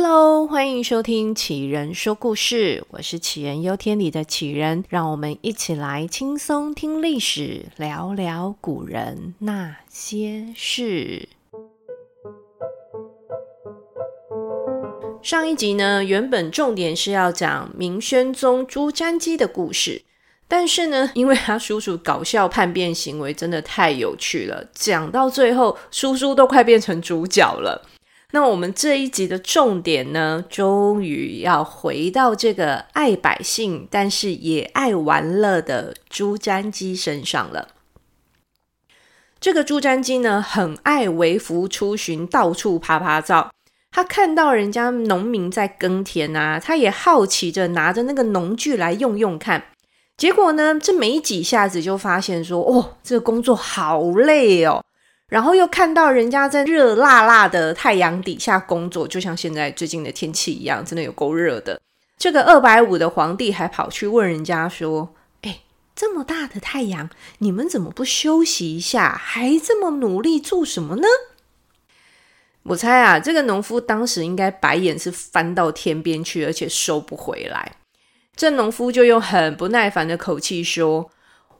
Hello，欢迎收听杞人说故事，我是杞人忧天里的杞人，让我们一起来轻松听历史，聊聊古人那些事。上一集呢，原本重点是要讲明宣宗朱瞻基的故事，但是呢，因为他叔叔搞笑叛变行为真的太有趣了，讲到最后，叔叔都快变成主角了。那我们这一集的重点呢，终于要回到这个爱百姓，但是也爱玩乐的朱瞻基身上了。这个朱瞻基呢，很爱微服出巡，到处爬爬照。他看到人家农民在耕田啊，他也好奇着拿着那个农具来用用看。结果呢，这没几下子就发现说，哦，这个工作好累哦。然后又看到人家在热辣辣的太阳底下工作，就像现在最近的天气一样，真的有够热的。这个二百五的皇帝还跑去问人家说：“哎，这么大的太阳，你们怎么不休息一下，还这么努力做什么呢？”我猜啊，这个农夫当时应该白眼是翻到天边去，而且收不回来。这农夫就用很不耐烦的口气说。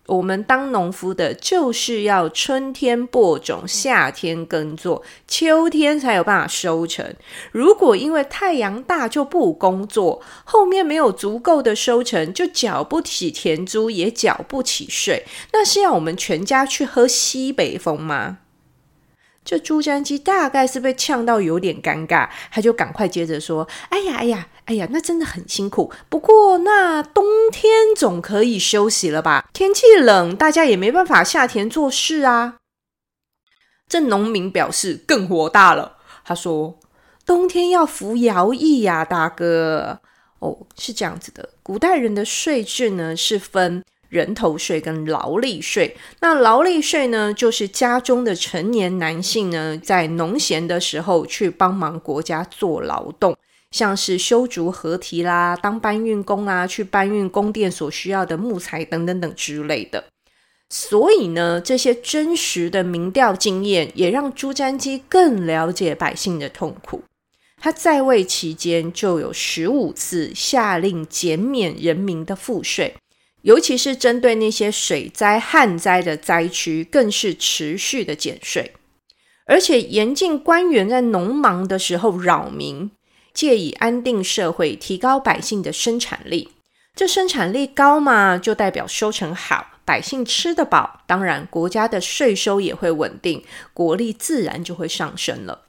我们当农夫的，就是要春天播种，夏天耕作，秋天才有办法收成。如果因为太阳大就不工作，后面没有足够的收成，就缴不起田租，也缴不起税，那是要我们全家去喝西北风吗？这朱瞻基大概是被呛到有点尴尬，他就赶快接着说：“哎呀，哎呀，哎呀，那真的很辛苦。不过那冬天总可以休息了吧？天气冷，大家也没办法下田做事啊。”这农民表示更火大了，他说：“冬天要服徭役呀，大哥。哦，是这样子的，古代人的税制呢是分。”人头税跟劳力税，那劳力税呢，就是家中的成年男性呢，在农闲的时候去帮忙国家做劳动，像是修筑河堤啦、当搬运工啊，去搬运宫殿所需要的木材等等等之类的。所以呢，这些真实的民调经验，也让朱瞻基更了解百姓的痛苦。他在位期间，就有十五次下令减免人民的赋税。尤其是针对那些水灾、旱灾的灾区，更是持续的减税，而且严禁官员在农忙的时候扰民，借以安定社会，提高百姓的生产力。这生产力高嘛，就代表收成好，百姓吃得饱，当然国家的税收也会稳定，国力自然就会上升了。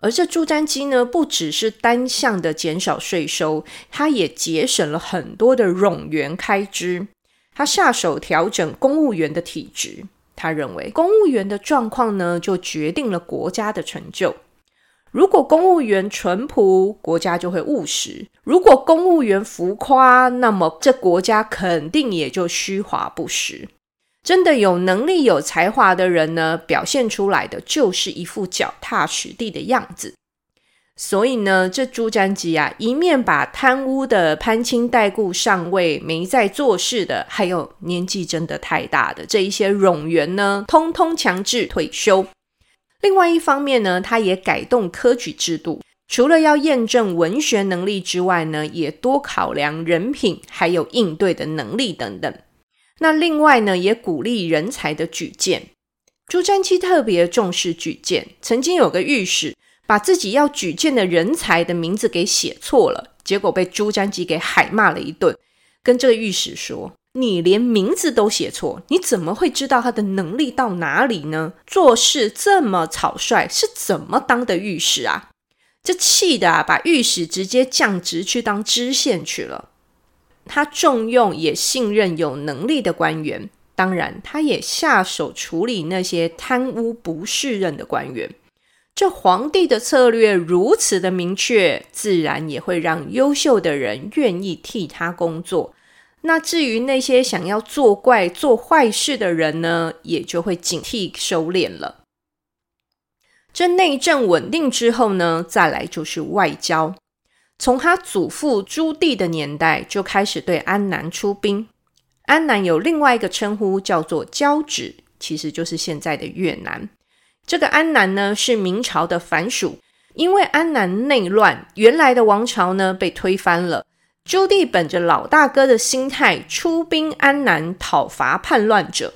而这朱瞻基呢，不只是单向的减少税收，他也节省了很多的冗员开支。他下手调整公务员的体质，他认为公务员的状况呢，就决定了国家的成就。如果公务员淳朴，国家就会务实；如果公务员浮夸，那么这国家肯定也就虚华不实。真的有能力、有才华的人呢，表现出来的就是一副脚踏实地的样子。所以呢，这朱瞻基啊，一面把贪污的攀亲带故上位、没在做事的，还有年纪真的太大的这一些冗员呢，通通强制退休。另外一方面呢，他也改动科举制度，除了要验证文学能力之外呢，也多考量人品，还有应对的能力等等。那另外呢，也鼓励人才的举荐。朱瞻基特别重视举荐，曾经有个御史把自己要举荐的人才的名字给写错了，结果被朱瞻基给海骂了一顿，跟这个御史说：“你连名字都写错，你怎么会知道他的能力到哪里呢？做事这么草率，是怎么当的御史啊？”这气的啊，把御史直接降职去当知县去了。他重用也信任有能力的官员，当然，他也下手处理那些贪污不识任的官员。这皇帝的策略如此的明确，自然也会让优秀的人愿意替他工作。那至于那些想要作怪、做坏事的人呢，也就会警惕收敛了。这内政稳定之后呢，再来就是外交。从他祖父朱棣的年代就开始对安南出兵。安南有另外一个称呼叫做交趾，其实就是现在的越南。这个安南呢，是明朝的藩属，因为安南内乱，原来的王朝呢被推翻了。朱棣本着老大哥的心态，出兵安南讨伐叛乱者。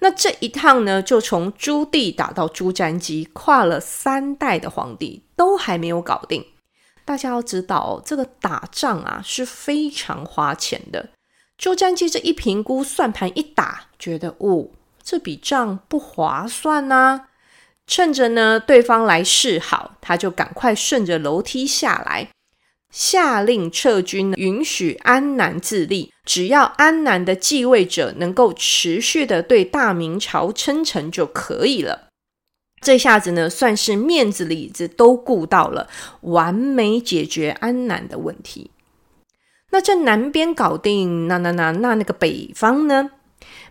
那这一趟呢，就从朱棣打到朱瞻基，跨了三代的皇帝都还没有搞定。大家要知道，这个打仗啊是非常花钱的。朱瞻基这一评估，算盘一打，觉得哦，这笔账不划算呐、趁着呢对方来示好，他就赶快顺着楼梯下来，下令撤军，允许安南自立，只要安南的继位者能够持续的对大明朝称臣就可以了。这下子呢，算是面子里子都顾到了，完美解决安南的问题。那这南边搞定，那那那那那个北方呢？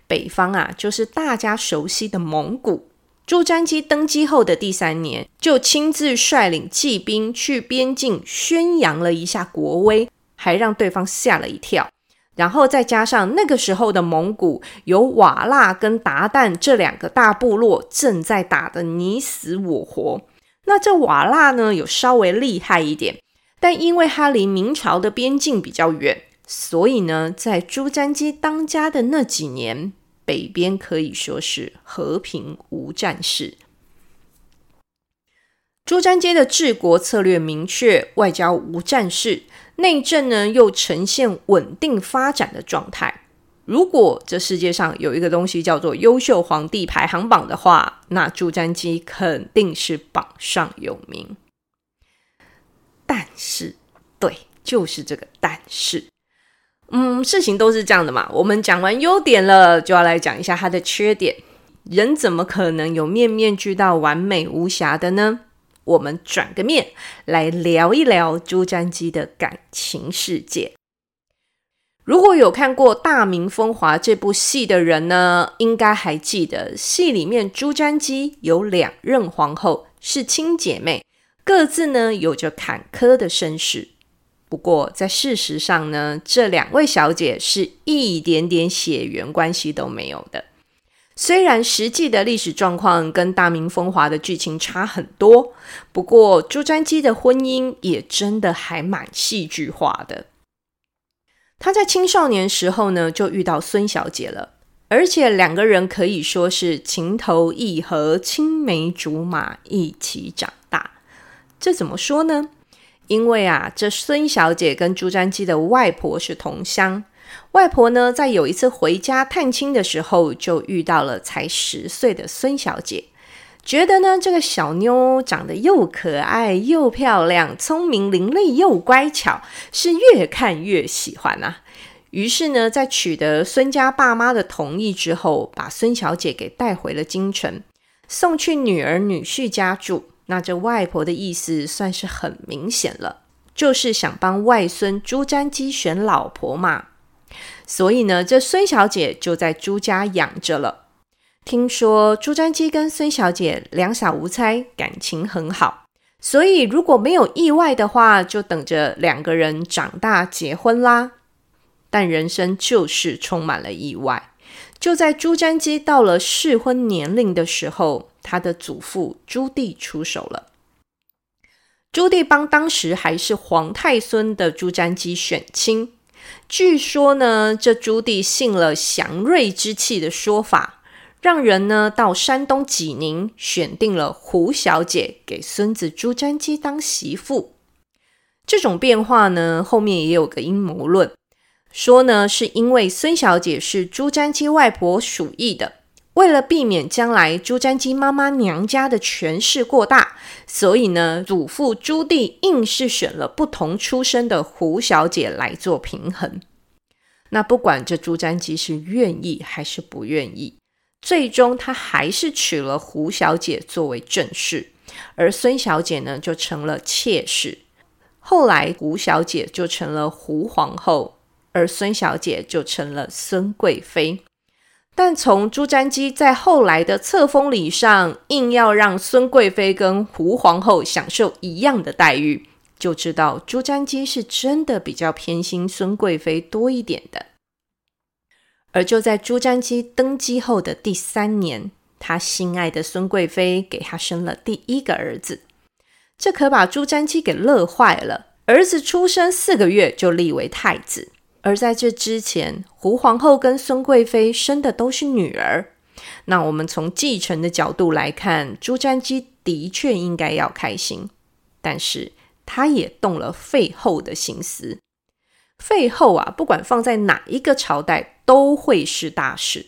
北方啊，就是大家熟悉的蒙古。朱瞻基登基后的第三年，就亲自率领骑兵去边境宣扬了一下国威，还让对方吓了一跳。然后再加上那个时候的蒙古有瓦剌跟鞑靼这两个大部落正在打得你死我活，那这瓦剌呢有稍微厉害一点，但因为它离明朝的边境比较远，所以呢在朱瞻基当家的那几年，北边可以说是和平无战事。朱瞻基的治国策略明确，外交无战事。内政呢，又呈现稳定发展的状态。如果这世界上有一个东西叫做优秀皇帝排行榜的话，那朱瞻基肯定是榜上有名。但是，对，就是这个但是，嗯，事情都是这样的嘛。我们讲完优点了，就要来讲一下他的缺点。人怎么可能有面面俱到、完美无瑕的呢？我们转个面来聊一聊朱瞻基的感情世界。如果有看过《大明风华》这部戏的人呢，应该还记得戏里面朱瞻基有两任皇后是亲姐妹，各自呢有着坎坷的身世。不过在事实上呢，这两位小姐是一点点血缘关系都没有的。虽然实际的历史状况跟《大明风华》的剧情差很多，不过朱瞻基的婚姻也真的还蛮戏剧化的。他在青少年时候呢，就遇到孙小姐了，而且两个人可以说是情投意合、青梅竹马，一起长大。这怎么说呢？因为啊，这孙小姐跟朱瞻基的外婆是同乡。外婆呢，在有一次回家探亲的时候，就遇到了才十岁的孙小姐，觉得呢，这个小妞长得又可爱又漂亮，聪明伶俐又乖巧，是越看越喜欢啊。于是呢，在取得孙家爸妈的同意之后，把孙小姐给带回了京城，送去女儿女婿家住。那这外婆的意思算是很明显了，就是想帮外孙朱瞻基选老婆嘛。所以呢，这孙小姐就在朱家养着了。听说朱瞻基跟孙小姐两小无猜，感情很好。所以如果没有意外的话，就等着两个人长大结婚啦。但人生就是充满了意外。就在朱瞻基到了适婚年龄的时候，他的祖父朱棣出手了。朱棣帮当时还是皇太孙的朱瞻基选亲。据说呢，这朱棣信了祥瑞之气的说法，让人呢到山东济宁选定了胡小姐给孙子朱瞻基当媳妇。这种变化呢，后面也有个阴谋论，说呢是因为孙小姐是朱瞻基外婆属意的。为了避免将来朱瞻基妈妈娘家的权势过大，所以呢，祖父朱棣硬是选了不同出身的胡小姐来做平衡。那不管这朱瞻基是愿意还是不愿意，最终他还是娶了胡小姐作为正室，而孙小姐呢就成了妾室。后来胡小姐就成了胡皇后，而孙小姐就成了孙贵妃。但从朱瞻基在后来的册封礼上，硬要让孙贵妃跟胡皇后享受一样的待遇，就知道朱瞻基是真的比较偏心孙贵妃多一点的。而就在朱瞻基登基后的第三年，他心爱的孙贵妃给他生了第一个儿子。这可把朱瞻基给乐坏了。儿子出生四个月就立为太子，而在这之前，胡皇后跟孙贵妃生的都是女儿。那我们从继承的角度来看，朱瞻基的确应该要开心，但是他也动了废后的心思。废后啊，不管放在哪一个朝代都会是大事。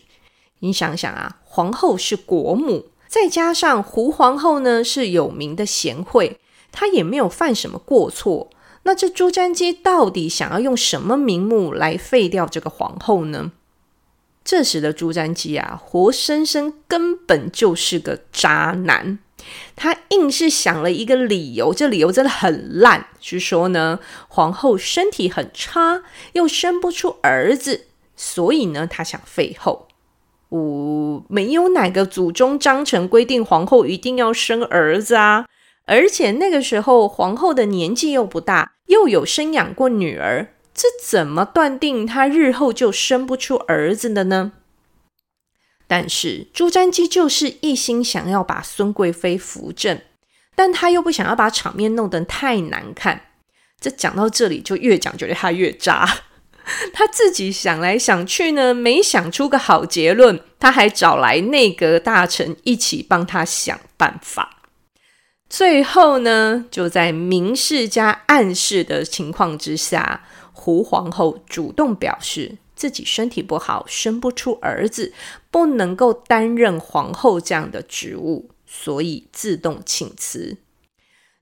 你想想啊，皇后是国母，再加上胡皇后呢是有名的贤惠，她也没有犯什么过错。那这朱瞻基到底想要用什么名目来废掉这个皇后呢？这时的朱瞻基啊，活生生根本就是个渣男。他硬是想了一个理由，这理由真的很烂，是说呢，皇后身体很差，又生不出儿子，所以呢，他想废后。呜，没有哪个祖宗章程规定皇后一定要生儿子啊，而且那个时候皇后的年纪又不大，又有生养过女儿，这怎么断定她日后就生不出儿子的呢？但是朱瞻基就是一心想要把孙贵妃扶正，但他又不想要把场面弄得太难看。这讲到这里就越讲觉得他越渣，他自己想来想去呢，没想出个好结论，他还找来内阁大臣一起帮他想办法。最后呢，就在明示加暗示的情况之下，胡皇后主动表示。自己身体不好，生不出儿子，不能够担任皇后这样的职务，所以自动请辞。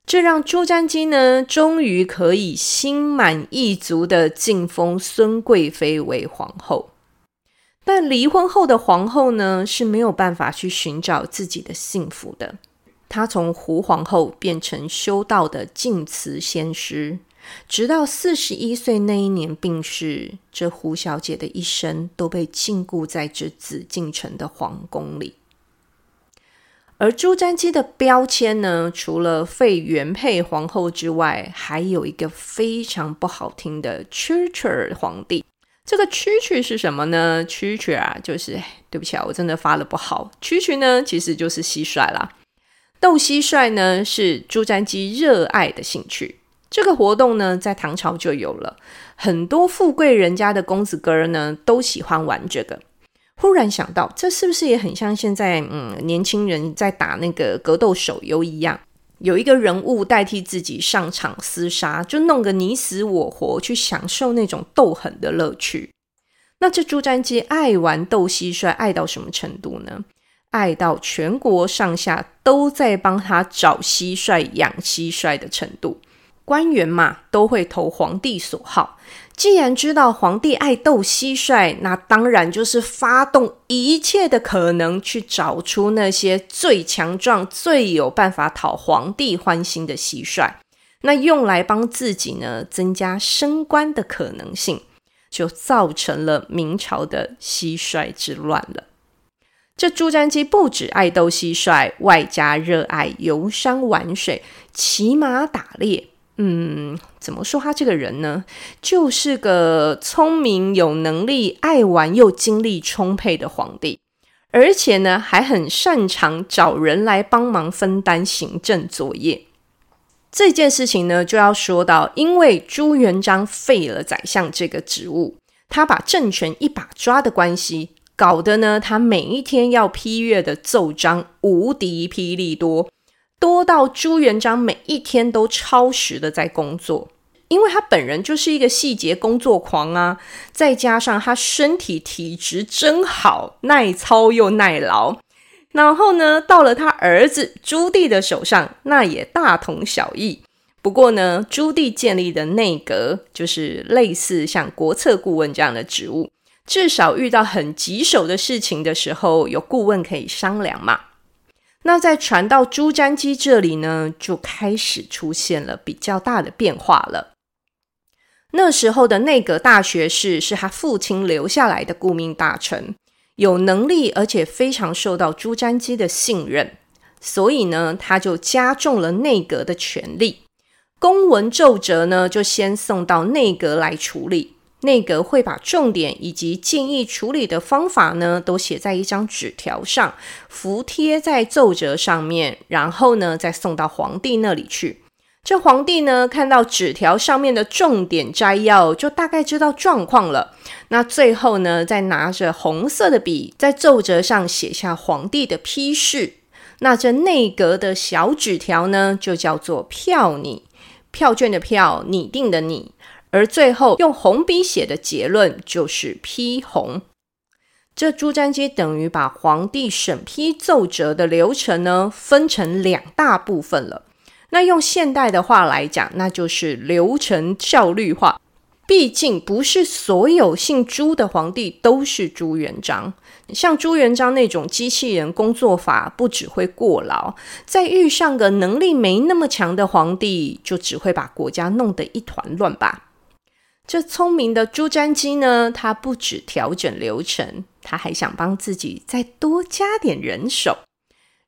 这让朱瞻基呢，终于可以心满意足的晋封孙贵妃为皇后。但离婚后的皇后呢，是没有办法去寻找自己的幸福的。她从胡皇后变成修道的静慈仙师。直到四十一岁那一年病逝，这胡小姐的一生都被禁锢在这紫禁城的皇宫里。而朱瞻基的标签呢，除了废原配皇后之外，还有一个非常不好听的“蛐蛐皇帝”。这个“蛐蛐”是什么呢？“蛐蛐”啊，就是对不起啊，我真的发的不好。“蛐蛐”呢，其实就是蟋蟀啦。斗蟋蟀呢，是朱瞻基热爱的兴趣。这个活动呢，在唐朝就有了，很多富贵人家的公子哥儿呢，都喜欢玩这个。忽然想到，这是不是也很像现在嗯年轻人在打那个格斗手游一样，有一个人物代替自己上场厮杀，就弄个你死我活，去享受那种斗狠的乐趣。那这朱瞻基爱玩斗蟋蟀，爱到什么程度呢？爱到全国上下都在帮他找蟋蟀、养蟋蟀的程度。官员嘛，都会投皇帝所好。既然知道皇帝爱斗蟋蟀，那当然就是发动一切的可能，去找出那些最强壮、最有办法讨皇帝欢心的蟋蟀，那用来帮自己呢增加升官的可能性，就造成了明朝的蟋蟀之乱了。这朱瞻基不止爱斗蟋蟀，外加热爱游山玩水、骑马打猎。嗯，怎么说他这个人呢？就是个聪明、有能力、爱玩又精力充沛的皇帝，而且呢，还很擅长找人来帮忙分担行政作业。这件事情呢，就要说到，因为朱元璋废了宰相这个职务，他把政权一把抓的关系，搞得呢，他每一天要批阅的奏章无敌霹雳多。多到朱元璋每一天都超时的在工作，因为他本人就是一个细节工作狂啊，再加上他身体体质真好，耐操又耐劳。然后呢，到了他儿子朱棣的手上，那也大同小异。不过呢，朱棣建立的内阁就是类似像国策顾问这样的职务，至少遇到很棘手的事情的时候，有顾问可以商量嘛。那在传到朱瞻基这里呢，就开始出现了比较大的变化了。那时候的内阁大学士是他父亲留下来的顾命大臣，有能力而且非常受到朱瞻基的信任，所以呢，他就加重了内阁的权力。公文奏折呢，就先送到内阁来处理，内阁会把重点以及建议处理的方法呢，都写在一张纸条上，服贴在奏折上面，然后呢，再送到皇帝那里去。这皇帝呢，看到纸条上面的重点摘要，就大概知道状况了。那最后呢，再拿着红色的笔，在奏折上写下皇帝的批示。那这内阁的小纸条呢，就叫做票拟，票券的票，拟定的拟。而最后用红笔写的结论就是批红。这朱瞻基等于把皇帝审批奏折的流程呢，分成两大部分了。那用现代的话来讲，那就是流程效率化。毕竟不是所有姓朱的皇帝都是朱元璋，像朱元璋那种机器人工作法，不只会过劳，再遇上个能力没那么强的皇帝，就只会把国家弄得一团乱吧。这聪明的朱瞻基呢，他不只调整流程，他还想帮自己再多加点人手。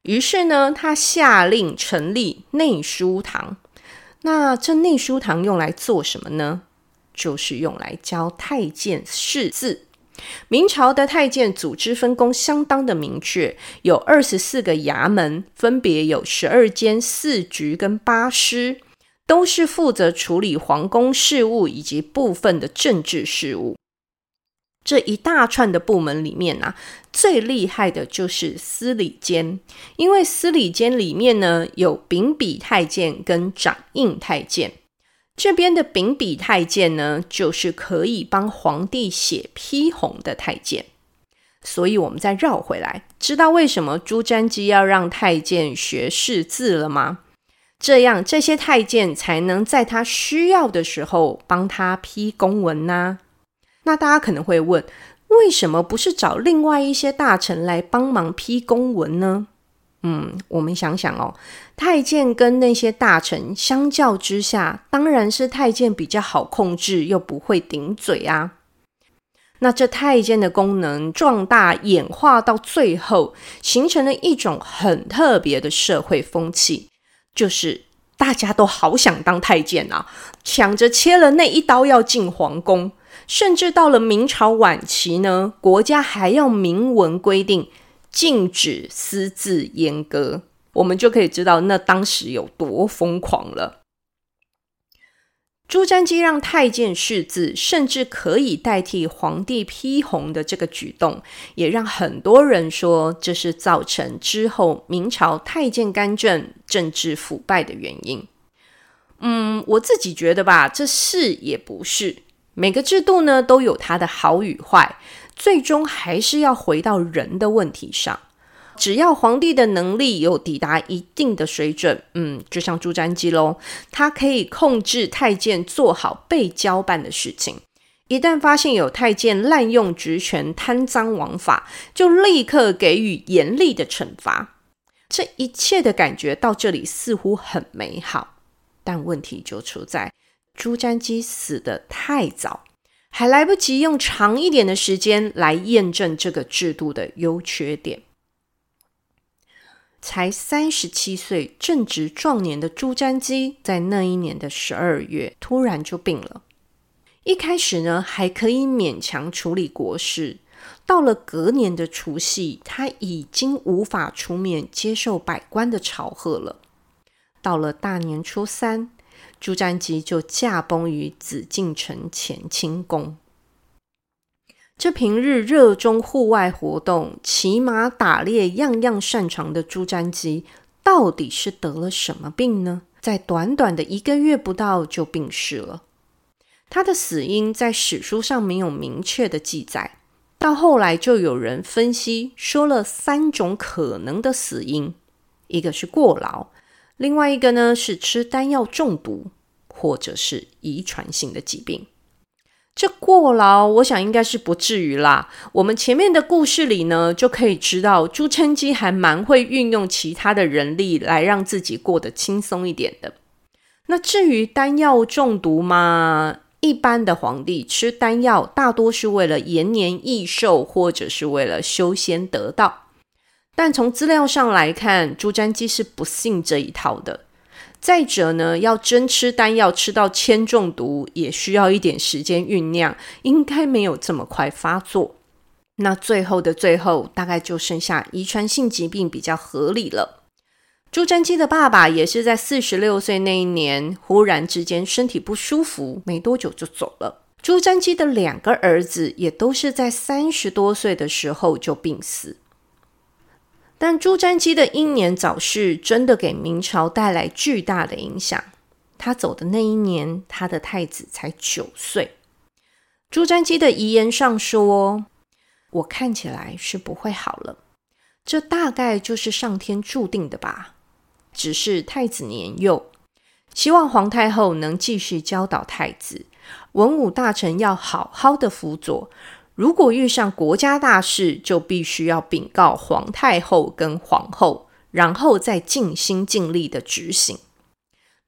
于是呢，他下令成立内书堂。那这内书堂用来做什么呢？就是用来教太监识字。明朝的太监组织分工相当的明确，有二十四个衙门，分别有十二监、四局跟八师，都是负责处理皇宫事务以及部分的政治事务。这一大串的部门里面啊，最厉害的就是司礼监，因为司礼监里面呢有秉笔太监跟掌印太监。这边的秉笔太监呢，就是可以帮皇帝写批红的太监。所以，我们再绕回来，知道为什么朱瞻基要让太监学识字了吗？这样，这些太监才能在他需要的时候帮他批公文呢？那大家可能会问，为什么不是找另外一些大臣来帮忙批公文呢？嗯，我们想想哦，太监跟那些大臣相较之下，当然是太监比较好控制，又不会顶嘴啊。那这太监的功能壮大演化到最后，形成了一种很特别的社会风气，就是大家都好想当太监啊，抢着切了那一刀要进皇宫。甚至到了明朝晚期呢，国家还要明文规定禁止私自阉割，我们就可以知道那当时有多疯狂了。朱瞻基让太监识字，甚至可以代替皇帝批红的这个举动，也让很多人说这是造成之后明朝太监干政、政治腐败的原因。嗯，我自己觉得吧，这是也不是。每个制度呢，都有它的好与坏，最终还是要回到人的问题上。只要皇帝的能力有抵达一定的水准，嗯，就像朱瞻基喽，他可以控制太监做好被交办的事情。一旦发现有太监滥用职权、贪赃枉法，就立刻给予严厉的惩罚。这一切的感觉到这里似乎很美好，但问题就出在。朱瞻基死得太早，还来不及用长一点的时间来验证这个制度的优缺点。才三十七岁，正值壮年的朱瞻基，在那一年的十二月突然就病了。一开始呢，还可以勉强处理国事，到了隔年的除夕，他已经无法出面接受百官的朝贺了。到了大年初三。朱瞻基就驾崩于紫禁城乾清宫。这平日热衷户外活动、骑马打猎，样样擅长的朱瞻基，到底是得了什么病呢？在短短的一个月不到就病逝了。他的死因在史书上没有明确的记载，到后来就有人分析说了三种可能的死因：一个是过劳。另外一个呢，是吃丹药中毒，或者是遗传性的疾病。这过劳，我想应该是不至于啦。我们前面的故事里呢，就可以知道朱瞻基还蛮会运用其他的人力来让自己过得轻松一点的。那至于丹药中毒嘛，一般的皇帝吃丹药，大多是为了延年益寿，或者是为了修仙得道。但从资料上来看，朱瞻基是不信这一套的。再者呢，要真吃丹药吃到铅中毒，也需要一点时间酝酿，应该没有这么快发作。那最后的最后，大概就剩下遗传性疾病比较合理了。朱瞻基的爸爸也是在四十六岁那一年，忽然之间身体不舒服，没多久就走了。朱瞻基的两个儿子也都是在三十多岁的时候就病死。但朱瞻基的英年早逝，真的给明朝带来巨大的影响。他走的那一年，他的太子才九岁。朱瞻基的遗言上说：“我看起来是不会好了，这大概就是上天注定的吧。只是太子年幼，希望皇太后能继续教导太子，文武大臣要好好的辅佐。”如果遇上国家大事，就必须要禀告皇太后跟皇后，然后再尽心尽力的执行。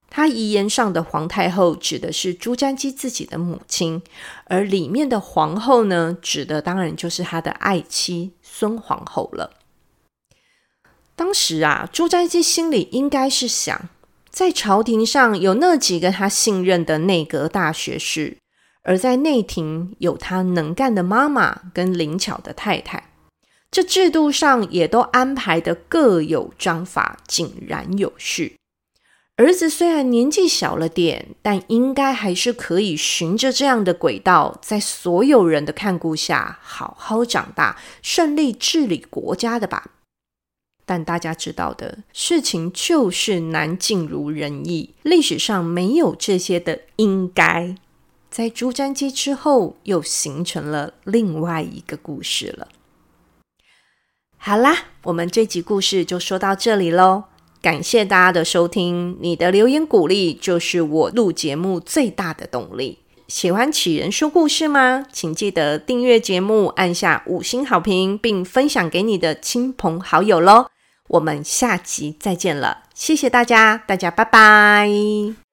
他遗言上的皇太后指的是朱瞻基自己的母亲，而里面的皇后呢，指的当然就是他的爱妻孙皇后了。当时啊，朱瞻基心里应该是想，在朝廷上有那几个他信任的内阁大学士。而在内廷有他能干的妈妈跟灵巧的太太，这制度上也都安排得各有章法，井然有序。儿子虽然年纪小了点，但应该还是可以循着这样的轨道，在所有人的看顾下好好长大，顺利治理国家的吧。但大家知道的事情就是难尽如人意，历史上没有这些的应该。在朱瞻基之后，又形成了另外一个故事了。好啦，我们这集故事就说到这里喽。感谢大家的收听，你的留言鼓励就是我录节目最大的动力。喜欢杞人说故事吗？请记得订阅节目，按下五星好评，并分享给你的亲朋好友喽。我们下集再见了，谢谢大家，大家拜拜。